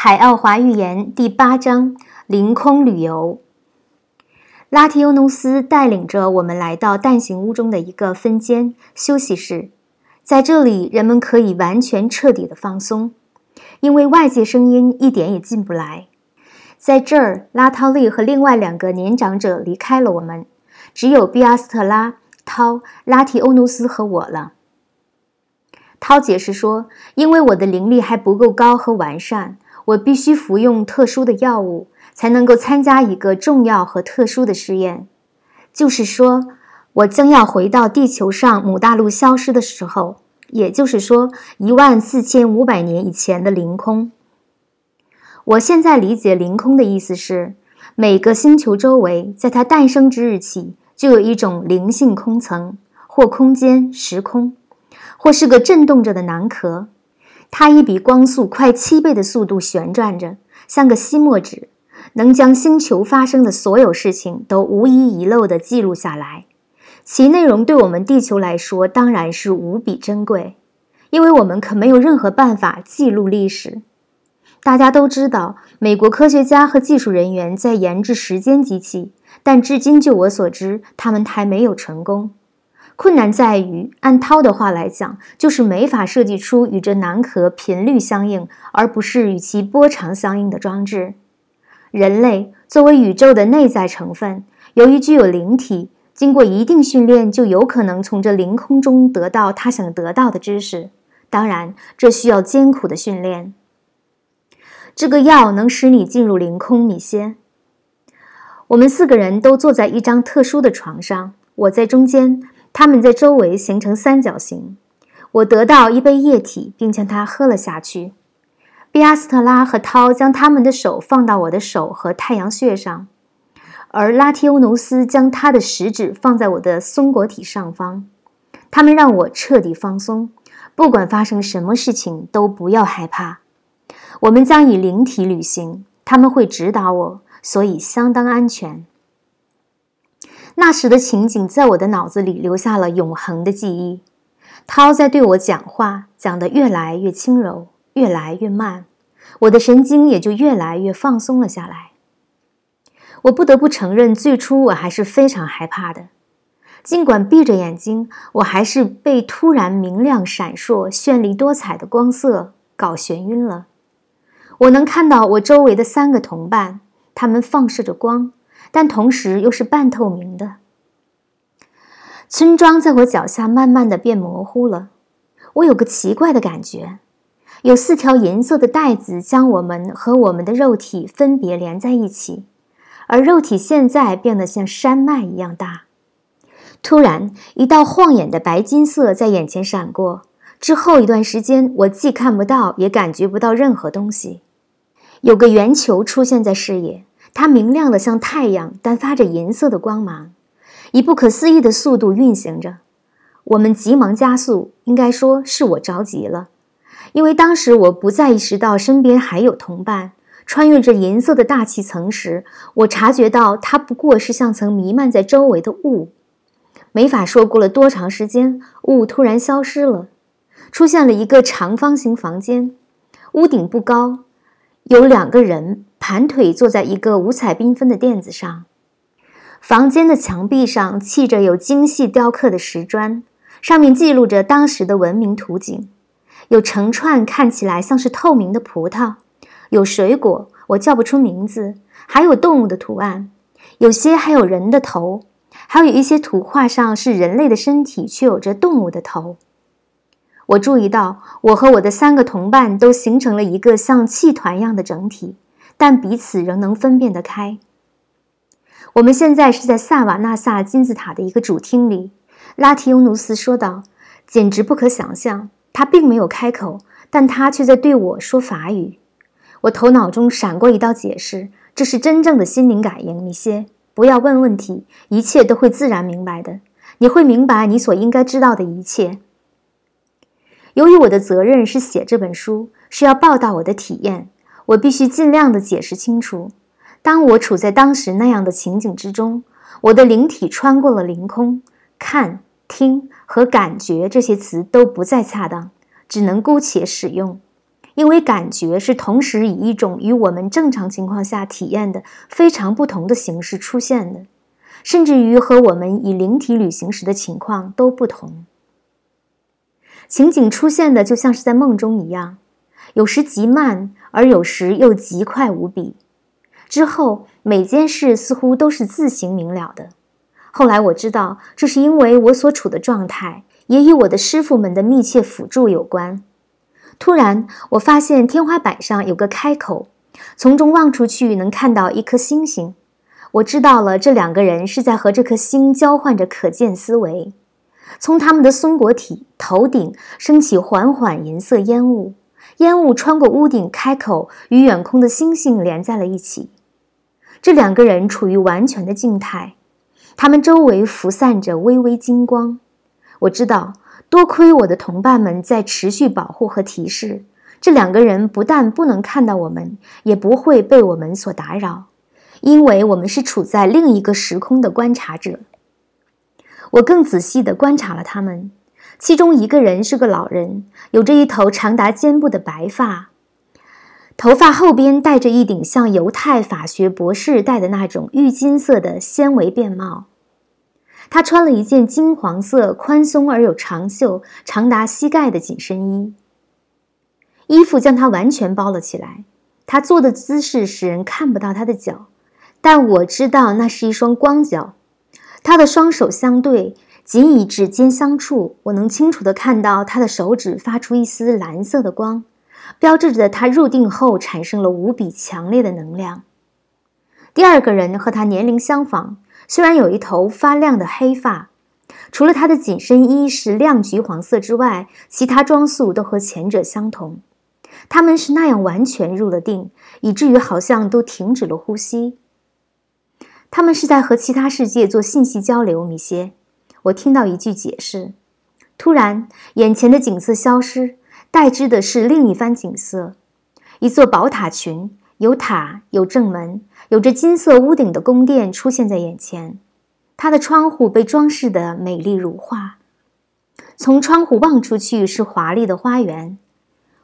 海奥华寓言第八章：凌空旅游。拉提欧努斯带领着我们来到蛋形屋中的一个分间休息室，在这里，人们可以完全彻底的放松，因为外界声音一点也进不来。在这儿，拉涛利和另外两个年长者离开了我们，只有比阿斯特拉、涛、拉提欧努斯和我了。涛解释说：“因为我的灵力还不够高和完善。”我必须服用特殊的药物，才能够参加一个重要和特殊的试验。就是说，我将要回到地球上母大陆消失的时候，也就是说，一万四千五百年以前的凌空。我现在理解凌空的意思是，每个星球周围，在它诞生之日起，就有一种灵性空层，或空间、时空，或是个震动着的囊壳。它以比光速快七倍的速度旋转着，像个吸墨纸，能将星球发生的所有事情都无一遗漏地记录下来。其内容对我们地球来说当然是无比珍贵，因为我们可没有任何办法记录历史。大家都知道，美国科学家和技术人员在研制时间机器，但至今就我所知，他们还没有成功。困难在于，按涛的话来讲，就是没法设计出与这囊壳频率相应，而不是与其波长相应的装置。人类作为宇宙的内在成分，由于具有灵体，经过一定训练，就有可能从这凌空中得到他想得到的知识。当然，这需要艰苦的训练。这个药能使你进入凌空，米歇。我们四个人都坐在一张特殊的床上，我在中间。他们在周围形成三角形。我得到一杯液体，并将它喝了下去。比阿斯特拉和涛将他们的手放到我的手和太阳穴上，而拉提欧努斯将他的食指放在我的松果体上方。他们让我彻底放松，不管发生什么事情都不要害怕。我们将以灵体旅行，他们会指导我，所以相当安全。那时的情景在我的脑子里留下了永恒的记忆。涛在对我讲话，讲得越来越轻柔，越来越慢，我的神经也就越来越放松了下来。我不得不承认，最初我还是非常害怕的。尽管闭着眼睛，我还是被突然明亮、闪烁、绚丽多彩的光色搞眩晕了。我能看到我周围的三个同伴，他们放射着光。但同时又是半透明的。村庄在我脚下慢慢的变模糊了。我有个奇怪的感觉，有四条银色的带子将我们和我们的肉体分别连在一起，而肉体现在变得像山脉一样大。突然，一道晃眼的白金色在眼前闪过，之后一段时间，我既看不到，也感觉不到任何东西。有个圆球出现在视野。它明亮的像太阳，但发着银色的光芒，以不可思议的速度运行着。我们急忙加速，应该说是我着急了，因为当时我不再意识到身边还有同伴。穿越着银色的大气层时，我察觉到它不过是像层弥漫在周围的雾。没法说过了多长时间，雾突然消失了，出现了一个长方形房间，屋顶不高，有两个人。盘腿坐在一个五彩缤纷的垫子上，房间的墙壁上砌着有精细雕刻的石砖，上面记录着当时的文明图景。有成串看起来像是透明的葡萄，有水果，我叫不出名字，还有动物的图案，有些还有人的头，还有一些图画上是人类的身体，却有着动物的头。我注意到，我和我的三个同伴都形成了一个像气团一样的整体。但彼此仍能分辨得开。我们现在是在萨瓦纳萨金字塔的一个主厅里，拉提欧努斯说道：“简直不可想象。”他并没有开口，但他却在对我说法语。我头脑中闪过一道解释：“这是真正的心灵感应，米歇。不要问问题，一切都会自然明白的。你会明白你所应该知道的一切。”由于我的责任是写这本书，是要报道我的体验。我必须尽量的解释清楚。当我处在当时那样的情景之中，我的灵体穿过了凌空，看、听和感觉这些词都不再恰当，只能姑且使用，因为感觉是同时以一种与我们正常情况下体验的非常不同的形式出现的，甚至于和我们以灵体旅行时的情况都不同。情景出现的就像是在梦中一样，有时极慢，而有时又极快无比。之后每件事似乎都是自行明了的。后来我知道，这是因为我所处的状态也与我的师傅们的密切辅助有关。突然，我发现天花板上有个开口，从中望出去能看到一颗星星。我知道了，这两个人是在和这颗星交换着可见思维。从他们的松果体头顶升起缓缓银色烟雾，烟雾穿过屋顶开口，与远空的星星连在了一起。这两个人处于完全的静态，他们周围浮散着微微金光。我知道。多亏我的同伴们在持续保护和提示，这两个人不但不能看到我们，也不会被我们所打扰，因为我们是处在另一个时空的观察者。我更仔细地观察了他们，其中一个人是个老人，有着一头长达肩部的白发，头发后边戴着一顶像犹太法学博士戴的那种郁金色的纤维便帽。他穿了一件金黄色、宽松而有长袖、长达膝盖的紧身衣，衣服将他完全包了起来。他坐的姿势使人看不到他的脚，但我知道那是一双光脚。他的双手相对，仅以指尖相触，我能清楚地看到他的手指发出一丝蓝色的光，标志着他入定后产生了无比强烈的能量。第二个人和他年龄相仿。虽然有一头发亮的黑发，除了他的紧身衣是亮橘黄色之外，其他装束都和前者相同。他们是那样完全入了定，以至于好像都停止了呼吸。他们是在和其他世界做信息交流。米歇，我听到一句解释。突然，眼前的景色消失，代之的是另一番景色：一座宝塔群。有塔，有正门，有着金色屋顶的宫殿出现在眼前。它的窗户被装饰得美丽如画。从窗户望出去是华丽的花园，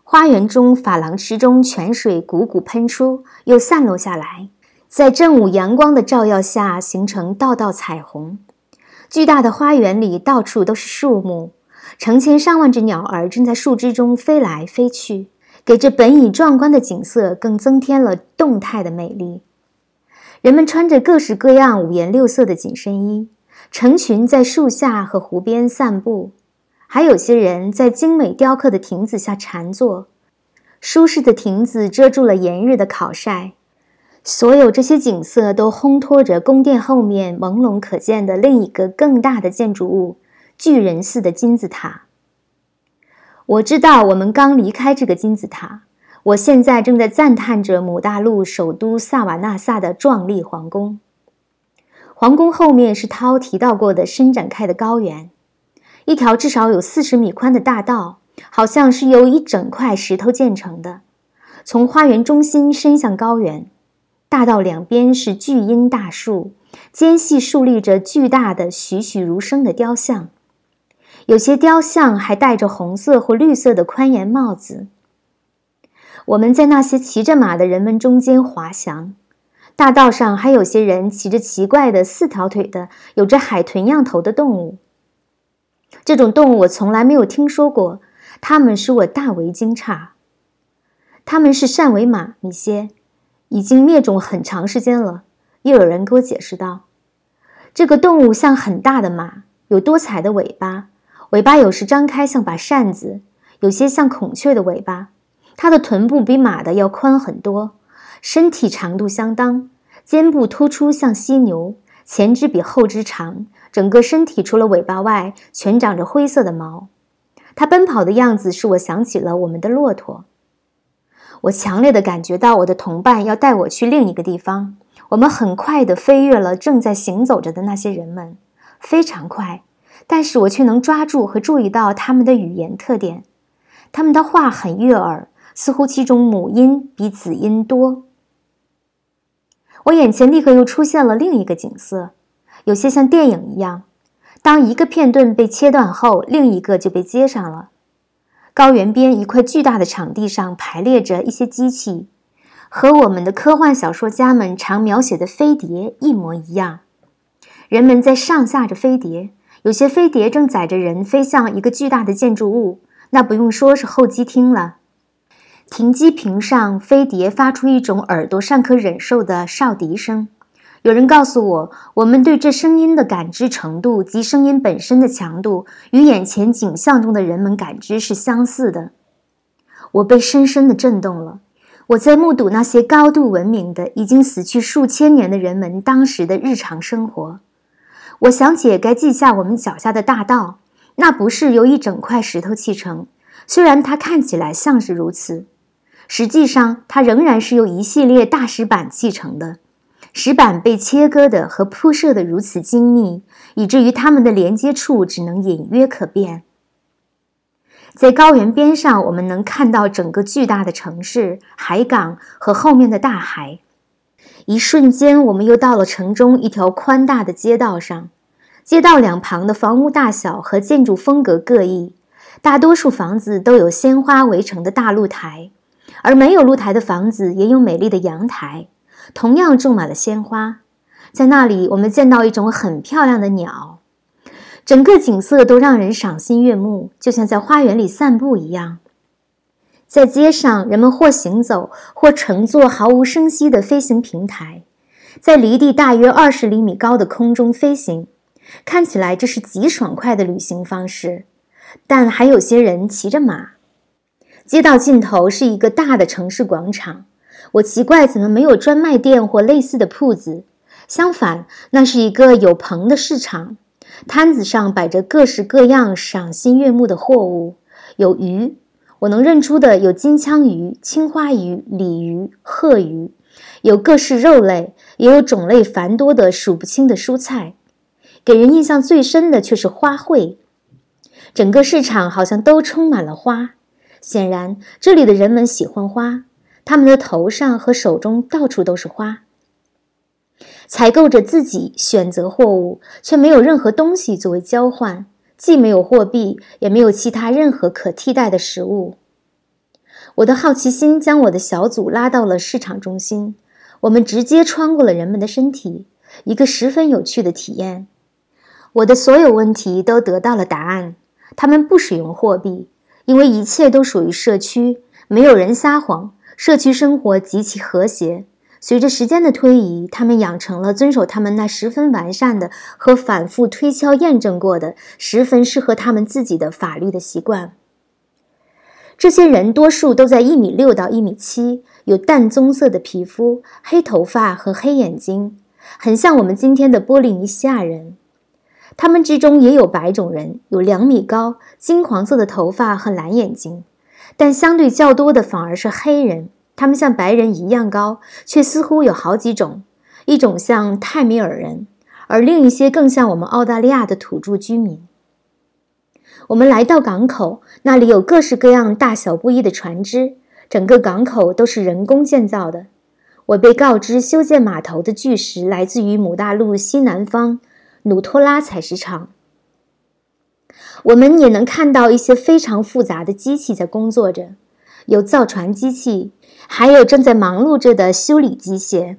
花园中珐琅池中泉水汩汩喷出，又散落下来，在正午阳光的照耀下形成道道彩虹。巨大的花园里到处都是树木，成千上万只鸟儿正在树枝中飞来飞去。给这本已壮观的景色更增添了动态的美丽。人们穿着各式各样、五颜六色的紧身衣，成群在树下和湖边散步，还有些人在精美雕刻的亭子下禅坐。舒适的亭子遮住了炎日的烤晒。所有这些景色都烘托着宫殿后面朦胧可见的另一个更大的建筑物——巨人似的金字塔。我知道，我们刚离开这个金字塔。我现在正在赞叹着母大陆首都萨瓦纳萨的壮丽皇宫。皇宫后面是涛提到过的伸展开的高原，一条至少有四十米宽的大道，好像是由一整块石头建成的，从花园中心伸向高原。大道两边是巨阴大树，间隙竖立着巨大的、栩栩如生的雕像。有些雕像还戴着红色或绿色的宽檐帽子。我们在那些骑着马的人们中间滑翔。大道上还有些人骑着奇怪的四条腿的、有着海豚样头的动物。这种动物我从来没有听说过，它们使我大为惊诧。它们是善尾马，米歇，已经灭种很长时间了。又有人给我解释道：“这个动物像很大的马，有多彩的尾巴。”尾巴有时张开像把扇子，有些像孔雀的尾巴。它的臀部比马的要宽很多，身体长度相当，肩部突出像犀牛，前肢比后肢长，整个身体除了尾巴外全长着灰色的毛。它奔跑的样子使我想起了我们的骆驼。我强烈的感觉到我的同伴要带我去另一个地方。我们很快地飞越了正在行走着的那些人们，非常快。但是我却能抓住和注意到他们的语言特点，他们的话很悦耳，似乎其中母音比子音多。我眼前立刻又出现了另一个景色，有些像电影一样。当一个片段被切断后，另一个就被接上了。高原边一块巨大的场地上排列着一些机器，和我们的科幻小说家们常描写的飞碟一模一样。人们在上下着飞碟，有些飞碟正载着人飞向一个巨大的建筑物，那不用说是候机厅了。停机坪上，飞碟发出一种耳朵尚可忍受的哨笛声。有人告诉我，我们对这声音的感知程度及声音本身的强度，与眼前景象中的人们感知是相似的。我被深深的震动了。我在目睹那些高度文明的、已经死去数千年的人们当时的日常生活。我想起该记下我们脚下的大道，那不是由一整块石头砌成，虽然它看起来像是如此，实际上它仍然是由一系列大石板砌成的。石板被切割的和铺设的如此精密，以至于它们的连接处只能隐约可辨。在高原边上，我们能看到整个巨大的城市、海港和后面的大海。一瞬间，我们又到了城中一条宽大的街道上。街道两旁的房屋大小和建筑风格各异，大多数房子都有鲜花围成的大露台，而没有露台的房子也有美丽的阳台。同样种满了鲜花，在那里我们见到一种很漂亮的鸟，整个景色都让人赏心悦目，就像在花园里散步一样。在街上，人们或行走，或乘坐毫无声息的飞行平台，在离地大约二十厘米高的空中飞行，看起来这是极爽快的旅行方式。但还有些人骑着马。街道尽头是一个大的城市广场。我奇怪，怎么没有专卖店或类似的铺子？相反，那是一个有棚的市场，摊子上摆着各式各样赏心悦目的货物。有鱼，我能认出的有金枪鱼、青花鱼、鲤鱼、鹤鱼；有各式肉类，也有种类繁多的数不清的蔬菜。给人印象最深的却是花卉，整个市场好像都充满了花。显然，这里的人们喜欢花。他们的头上和手中到处都是花。采购者自己选择货物，却没有任何东西作为交换，既没有货币，也没有其他任何可替代的食物。我的好奇心将我的小组拉到了市场中心，我们直接穿过了人们的身体，一个十分有趣的体验。我的所有问题都得到了答案。他们不使用货币，因为一切都属于社区，没有人撒谎。社区生活极其和谐。随着时间的推移，他们养成了遵守他们那十分完善的和反复推敲验证过的、十分适合他们自己的法律的习惯。这些人多数都在一米六到一米七，有淡棕色的皮肤、黑头发和黑眼睛，很像我们今天的波利尼西亚人。他们之中也有白种人，有两米高、金黄色的头发和蓝眼睛。但相对较多的反而是黑人，他们像白人一样高，却似乎有好几种，一种像泰米尔人，而另一些更像我们澳大利亚的土著居民。我们来到港口，那里有各式各样、大小不一的船只，整个港口都是人工建造的。我被告知，修建码头的巨石来自于母大陆西南方努托拉采石场。我们也能看到一些非常复杂的机器在工作着，有造船机器，还有正在忙碌着的修理机械。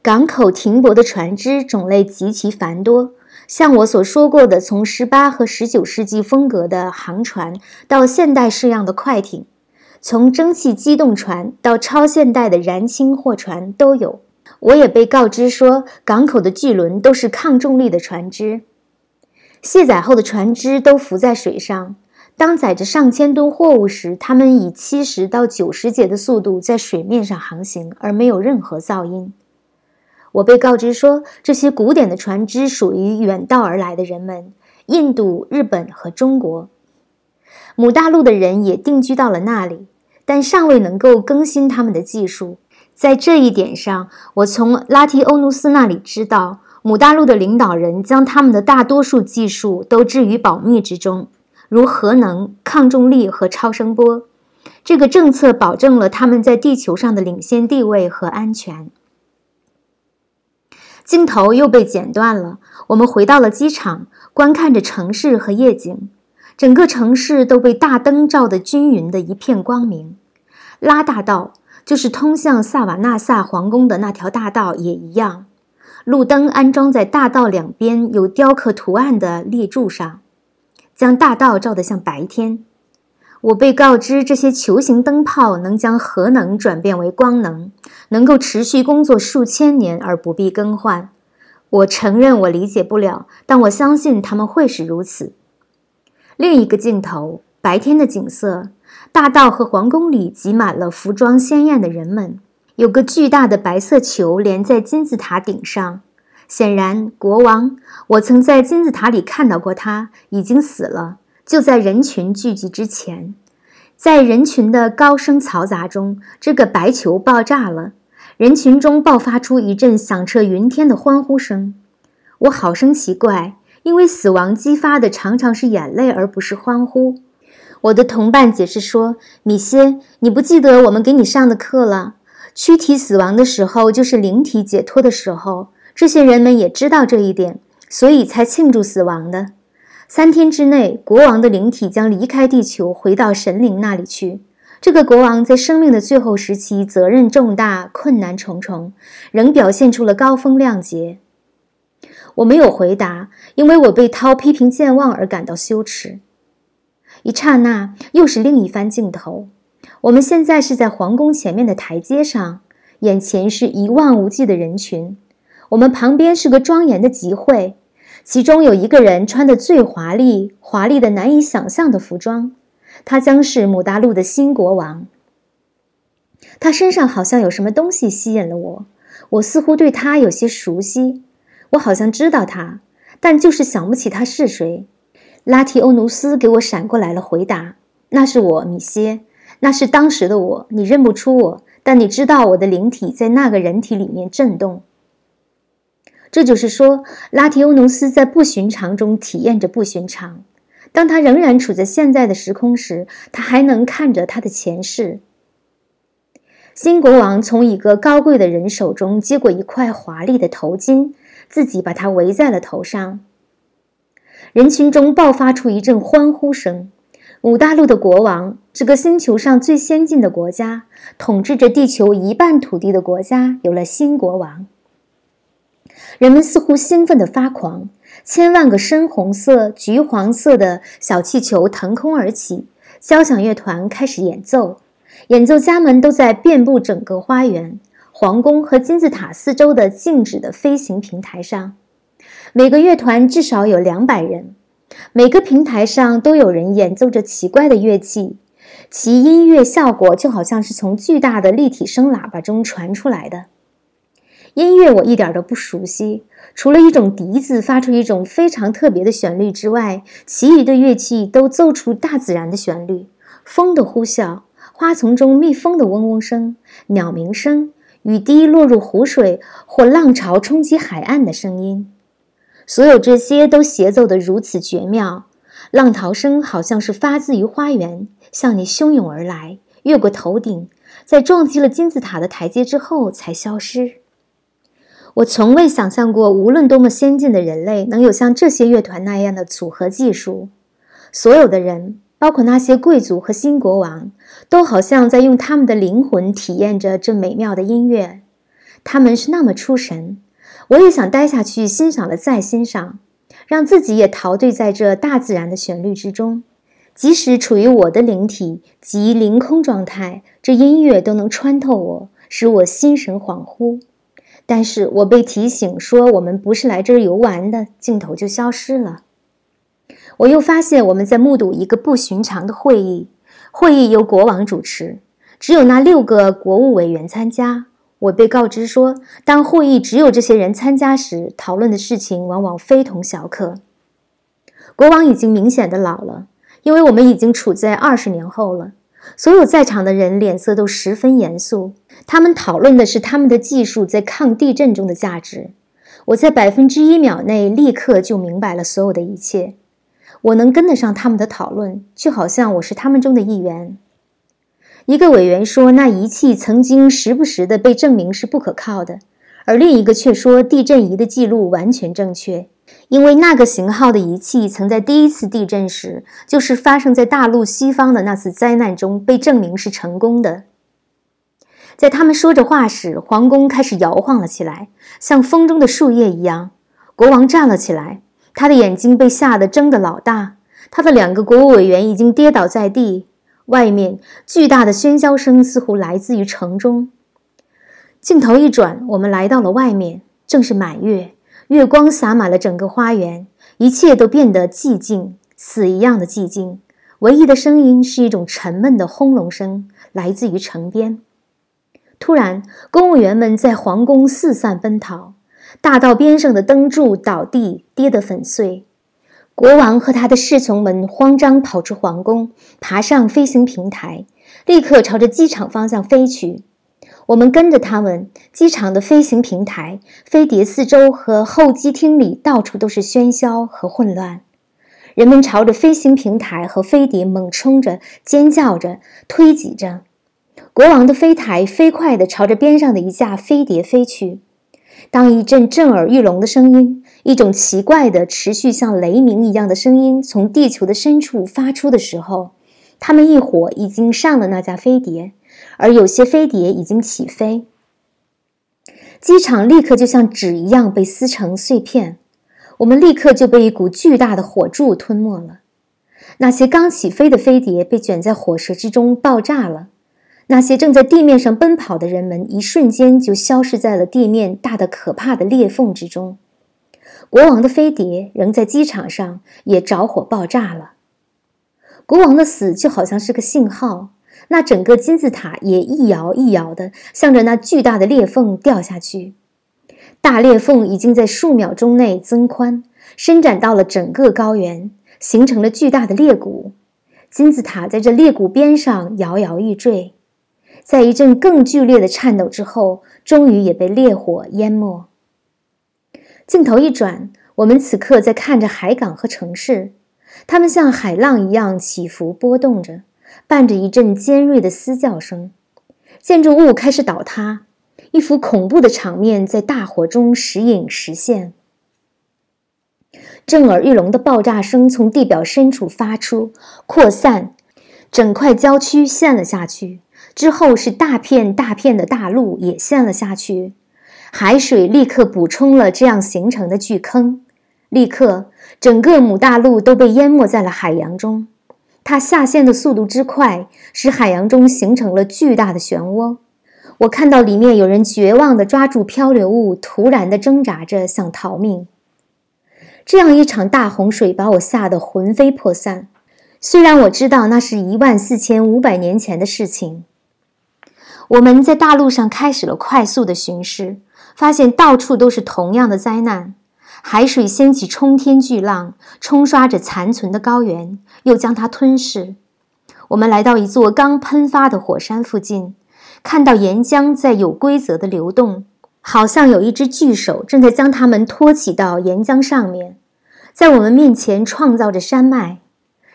港口停泊的船只种类极其繁多，像我所说过的，从18和19世纪风格的航船到现代式样的快艇，从蒸汽机动船到超现代的燃氢货船都有。我也被告知说，港口的巨轮都是抗重力的船只。卸载后的船只都浮在水上。当载着上千吨货物时，它们以七十到九十节的速度在水面上航行，而没有任何噪音。我被告知说，这些古典的船只属于远道而来的人们——印度、日本和中国。母大陆的人也定居到了那里，但尚未能够更新他们的技术。在这一点上，我从拉提欧努斯那里知道。母大陆的领导人将他们的大多数技术都置于保密之中，如核能、抗重力和超声波。这个政策保证了他们在地球上的领先地位和安全。镜头又被剪断了，我们回到了机场，观看着城市和夜景。整个城市都被大灯照得均匀的一片光明。拉大道就是通向萨瓦纳萨皇宫的那条大道，也一样。路灯安装在大道两边有雕刻图案的立柱上，将大道照得像白天。我被告知，这些球形灯泡能将核能转变为光能，能够持续工作数千年而不必更换。我承认我理解不了，但我相信他们会是如此。另一个镜头，白天的景色，大道和皇宫里挤满了服装鲜艳的人们。有个巨大的白色球连在金字塔顶上，显然国王，我曾在金字塔里看到过他，已经死了。就在人群聚集之前，在人群的高声嘈杂中，这个白球爆炸了，人群中爆发出一阵响彻云天的欢呼声。我好生奇怪，因为死亡激发的常常是眼泪，而不是欢呼。我的同伴解释说：“米歇，你不记得我们给你上的课了？”躯体死亡的时候，就是灵体解脱的时候。这些人们也知道这一点，所以才庆祝死亡的。三天之内，国王的灵体将离开地球，回到神灵那里去。这个国王在生命的最后时期，责任重大，困难重重，仍表现出了高风亮节。我没有回答，因为我被涛批评健忘而感到羞耻。一刹那，又是另一番镜头。我们现在是在皇宫前面的台阶上，眼前是一望无际的人群。我们旁边是个庄严的集会，其中有一个人穿的最华丽，华丽的难以想象的服装，他将是姆大陆的新国王。他身上好像有什么东西吸引了我，我似乎对他有些熟悉，我好像知道他，但就是想不起他是谁。拉提欧努斯给我闪过来了回答：“那是我，米歇。”那是当时的我，你认不出我，但你知道我的灵体在那个人体里面震动。这就是说，拉提欧努斯在不寻常中体验着不寻常。当他仍然处在现在的时空时，他还能看着他的前世。新国王从一个高贵的人手中接过一块华丽的头巾，自己把它围在了头上。人群中爆发出一阵欢呼声。五大陆的国王，这个星球上最先进的国家，统治着地球一半土地的国家，有了新国王。人们似乎兴奋得发狂，千万个深红色、橘黄色的小气球腾空而起，交响乐团开始演奏，演奏家们都在遍布整个花园、皇宫和金字塔四周的静止的飞行平台上，每个乐团至少有两百人。每个平台上都有人演奏着奇怪的乐器，其音乐效果就好像是从巨大的立体声喇叭中传出来的。音乐我一点都不熟悉，除了一种笛子发出一种非常特别的旋律之外，其余的乐器都奏出大自然的旋律：风的呼啸，花丛中蜜蜂的嗡嗡声，鸟鸣声，雨滴落入湖水或浪潮冲击海岸的声音。所有这些都协奏得如此绝妙，浪涛声好像是发自于花园，向你汹涌而来，越过头顶，在撞击了金字塔的台阶之后才消失。我从未想象过，无论多么先进的人类，能有像这些乐团那样的组合技术。所有的人，包括那些贵族和新国王，都好像在用他们的灵魂体验着这美妙的音乐。他们是那么出神。我也想待下去，欣赏了再欣赏，让自己也陶醉在这大自然的旋律之中。即使处于我的灵体及凌空状态，这音乐都能穿透我，使我心神恍惚。但是我被提醒说我们不是来这儿游玩的，镜头就消失了。我又发现我们在目睹一个不寻常的会议，会议由国王主持，只有那六个国务委员参加。我被告知说，当会议只有这些人参加时，讨论的事情往往非同小可。国王已经明显的老了，因为我们已经处在二十年后了。所有在场的人脸色都十分严肃，他们讨论的是他们的技术在抗地震中的价值。我在百分之一秒内立刻就明白了所有的一切，我能跟得上他们的讨论，就好像我是他们中的一员。一个委员说，那仪器曾经时不时的被证明是不可靠的，而另一个却说地震仪的记录完全正确。因为那个型号的仪器曾在第一次地震时，就是发生在大陆西方的那次灾难中被证明是成功的。在他们说着话时，皇宫开始摇晃了起来，像风中的树叶一样。国王站了起来，他的眼睛被吓得睁得老大。他的两个国务委员已经跌倒在地。外面巨大的喧嚣声似乎来自于城中。镜头一转，我们来到了外面，正是满月，月光洒满了整个花园，一切都变得寂静，死一样的寂静。唯一的声音是一种沉闷的轰隆声，来自于城边。突然，公务员们在皇宫四散奔逃，大道边上的灯柱倒地，跌得粉碎。国王和他的侍从们慌张跑出皇宫，爬上飞行平台，立刻朝着机场方向飞去。我们跟着他们。机场的飞行平台、飞碟四周和候机厅里到处都是喧嚣和混乱，人们朝着飞行平台和飞碟猛冲着，尖叫着，推挤着。国王的飞台飞快地朝着边上的一架飞碟飞去。当一阵震耳欲聋的声音，一种奇怪的、持续像雷鸣一样的声音从地球的深处发出的时候，他们一伙已经上了那架飞碟，而有些飞碟已经起飞。机场立刻就像纸一样被撕成碎片，我们立刻就被一股巨大的火柱吞没了。那些刚起飞的飞碟被卷在火舌之中爆炸了。那些正在地面上奔跑的人们，一瞬间就消失在了地面大得可怕的裂缝之中。国王的飞碟仍在机场上，也着火爆炸了。国王的死就好像是个信号，那整个金字塔也一摇一摇地向着那巨大的裂缝掉下去。大裂缝已经在数秒钟内增宽，伸展到了整个高原，形成了巨大的裂谷。金字塔在这裂谷边上摇摇欲坠。在一阵更剧烈的颤抖之后，终于也被烈火淹没。镜头一转，我们此刻在看着海港和城市，它们像海浪一样起伏波动着，伴着一阵尖锐的嘶叫声。建筑物开始倒塌，一幅恐怖的场面在大火中时隐时现。震耳欲聋的爆炸声从地表深处发出，扩散，整块郊区陷了下去。之后是大片大片的大陆也陷了下去，海水立刻补充了这样形成的巨坑，立刻整个母大陆都被淹没在了海洋中。它下陷的速度之快，使海洋中形成了巨大的漩涡。我看到里面有人绝望地抓住漂流物，突然地挣扎着想逃命。这样一场大洪水把我吓得魂飞魄散，虽然我知道那是一万四千五百年前的事情。我们在大陆上开始了快速的巡视，发现到处都是同样的灾难：海水掀起冲天巨浪，冲刷着残存的高原，又将它吞噬。我们来到一座刚喷发的火山附近，看到岩浆在有规则的流动，好像有一只巨手正在将它们托起到岩浆上面，在我们面前创造着山脉。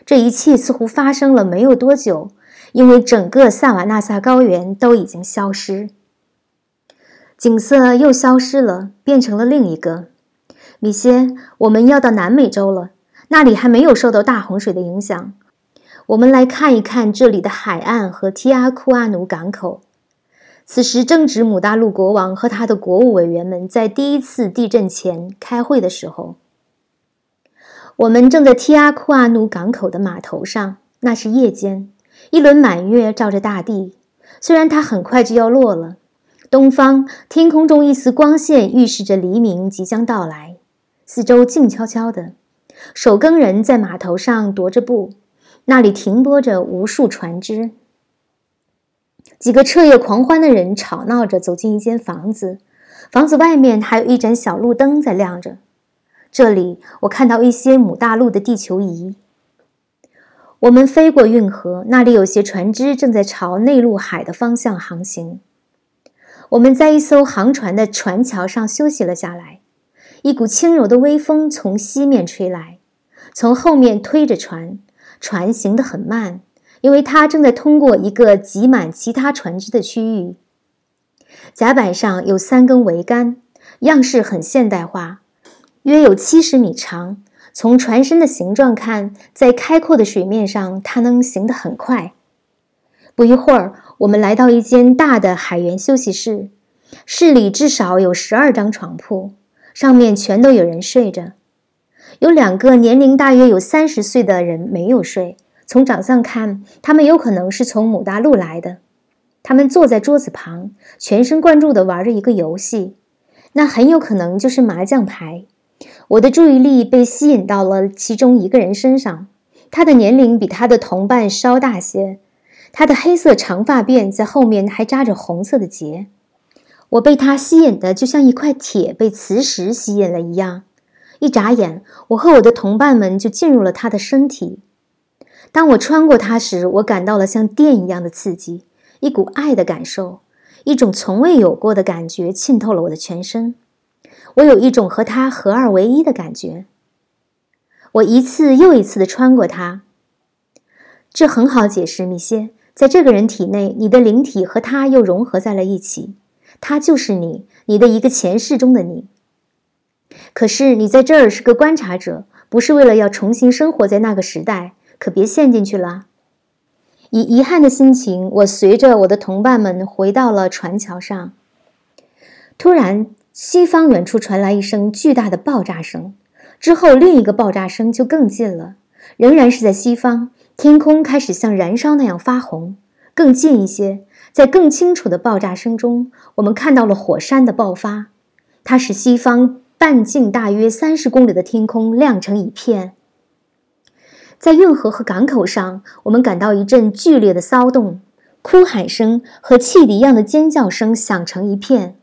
这一切似乎发生了没有多久。因为整个萨瓦纳萨高原都已经消失，景色又消失了，变成了另一个。米歇，我们要到南美洲了，那里还没有受到大洪水的影响。我们来看一看这里的海岸和提阿库阿努港口。此时正值姆大陆国王和他的国务委员们在第一次地震前开会的时候。我们正在提阿库阿努港口的码头上，那是夜间。一轮满月照着大地，虽然它很快就要落了。东方天空中一丝光线预示着黎明即将到来。四周静悄悄的，守更人在码头上踱着步，那里停泊着无数船只。几个彻夜狂欢的人吵闹着走进一间房子，房子外面还有一盏小路灯在亮着。这里，我看到一些母大陆的地球仪。我们飞过运河，那里有些船只正在朝内陆海的方向航行。我们在一艘航船的船桥上休息了下来。一股轻柔的微风从西面吹来，从后面推着船，船行得很慢，因为它正在通过一个挤满其他船只的区域。甲板上有三根桅杆，样式很现代化。约有七十米长。从船身的形状看，在开阔的水面上，它能行得很快。不一会儿，我们来到一间大的海员休息室，室里至少有十二张床铺，上面全都有人睡着。有两个年龄大约有三十岁的人没有睡，从长相看，他们有可能是从母大陆来的。他们坐在桌子旁，全神贯注地玩着一个游戏，那很有可能就是麻将牌。我的注意力被吸引到了其中一个人身上，他的年龄比他的同伴稍大些，他的黑色长发辫在后面还扎着红色的结。我被他吸引的就像一块铁被磁石吸引了一样，一眨眼，我和我的同伴们就进入了他的身体。当我穿过他时，我感到了像电一样的刺激，一股爱的感受，一种从未有过的感觉浸透了我的全身。我有一种和他合二为一的感觉。我一次又一次地穿过他。这很好解释，米歇，在这个人体内，你的灵体和他又融合在了一起，他就是你，你的一个前世中的你。可是你在这儿是个观察者，不是为了要重新生活在那个时代，可别陷进去了。以遗憾的心情，我随着我的同伴们回到了船桥上。突然。西方远处传来一声巨大的爆炸声，之后另一个爆炸声就更近了，仍然是在西方。天空开始像燃烧那样发红。更近一些，在更清楚的爆炸声中，我们看到了火山的爆发，它使西方半径大约三十公里的天空亮成一片。在运河和港口上，我们感到一阵剧烈的骚动，哭喊声和汽笛一样的尖叫声响成一片。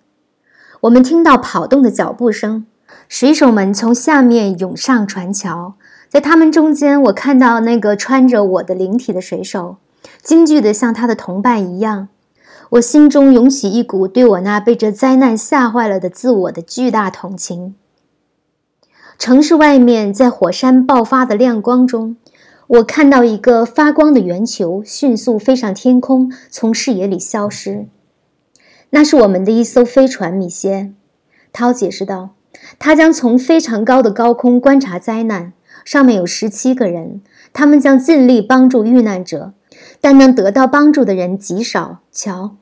我们听到跑动的脚步声，水手们从下面涌上船桥，在他们中间，我看到那个穿着我的灵体的水手，惊惧的像他的同伴一样。我心中涌起一股对我那被这灾难吓坏了的自我的巨大同情。城市外面，在火山爆发的亮光中，我看到一个发光的圆球迅速飞上天空，从视野里消失。那是我们的一艘飞船，米歇，涛解释道。他将从非常高的高空观察灾难，上面有十七个人，他们将尽力帮助遇难者，但能得到帮助的人极少。瞧，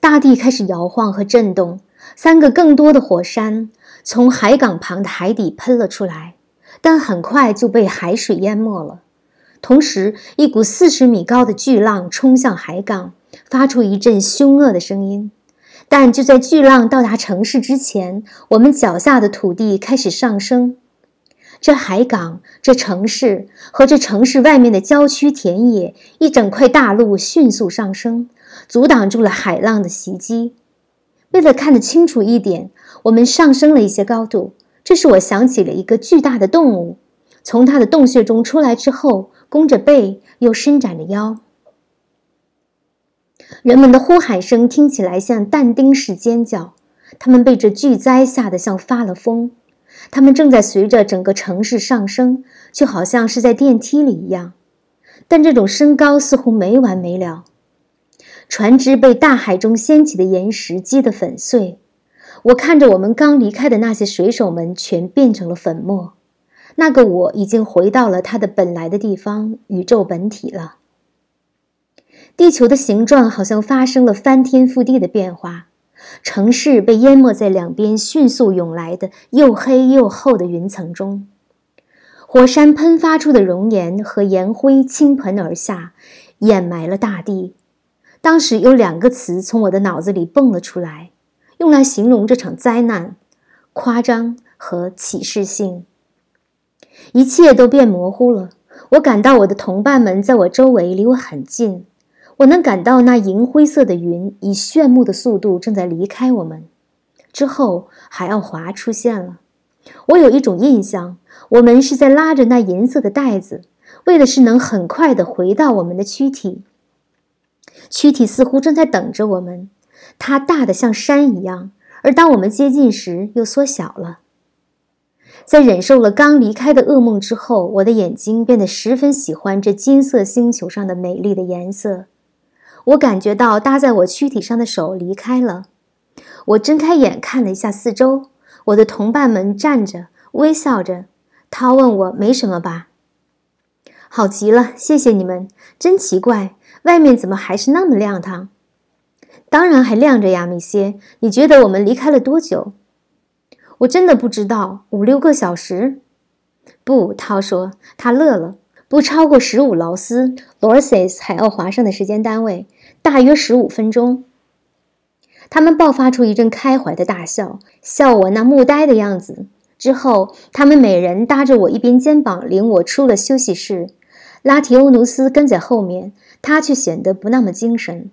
大地开始摇晃和震动，三个更多的火山从海港旁的海底喷了出来，但很快就被海水淹没了。同时，一股四十米高的巨浪冲向海港。发出一阵凶恶的声音，但就在巨浪到达城市之前，我们脚下的土地开始上升。这海港、这城市和这城市外面的郊区田野，一整块大陆迅速上升，阻挡住了海浪的袭击。为了看得清楚一点，我们上升了一些高度。这使我想起了一个巨大的动物，从它的洞穴中出来之后，弓着背，又伸展着腰。人们的呼喊声听起来像但丁式尖叫，他们被这巨灾吓得像发了疯。他们正在随着整个城市上升，就好像是在电梯里一样。但这种升高似乎没完没了。船只被大海中掀起的岩石击得粉碎。我看着我们刚离开的那些水手们全变成了粉末。那个我已经回到了他的本来的地方——宇宙本体了。地球的形状好像发生了翻天覆地的变化，城市被淹没在两边迅速涌来的又黑又厚的云层中，火山喷发出的熔岩和岩灰倾盆而下，掩埋了大地。当时有两个词从我的脑子里蹦了出来，用来形容这场灾难：夸张和启示性。一切都变模糊了。我感到我的同伴们在我周围，离我很近。我能感到那银灰色的云以炫目的速度正在离开我们。之后，海奥华出现了。我有一种印象，我们是在拉着那银色的带子，为的是能很快地回到我们的躯体。躯体似乎正在等着我们。它大得像山一样，而当我们接近时又缩小了。在忍受了刚离开的噩梦之后，我的眼睛变得十分喜欢这金色星球上的美丽的颜色。我感觉到搭在我躯体上的手离开了。我睁开眼看了一下四周，我的同伴们站着，微笑着。他问我没什么吧？好极了，谢谢你们。真奇怪，外面怎么还是那么亮堂？当然还亮着呀，米歇。你觉得我们离开了多久？我真的不知道，五六个小时。不，涛说，他乐了。不超过十五劳斯，罗塞斯海奥华上的时间单位，大约十五分钟。他们爆发出一阵开怀的大笑，笑我那木呆的样子。之后，他们每人搭着我一边肩膀，领我出了休息室。拉提欧努斯跟在后面，他却显得不那么精神。